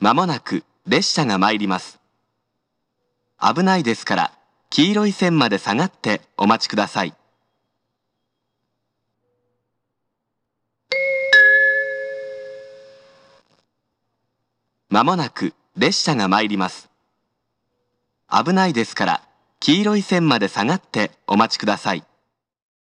まもなく列車が参ります。危ないですから、黄色い線まで下がってお待ちください。まもなく列車が参ります。危ないですから、黄色い線まで下がってお待ちください。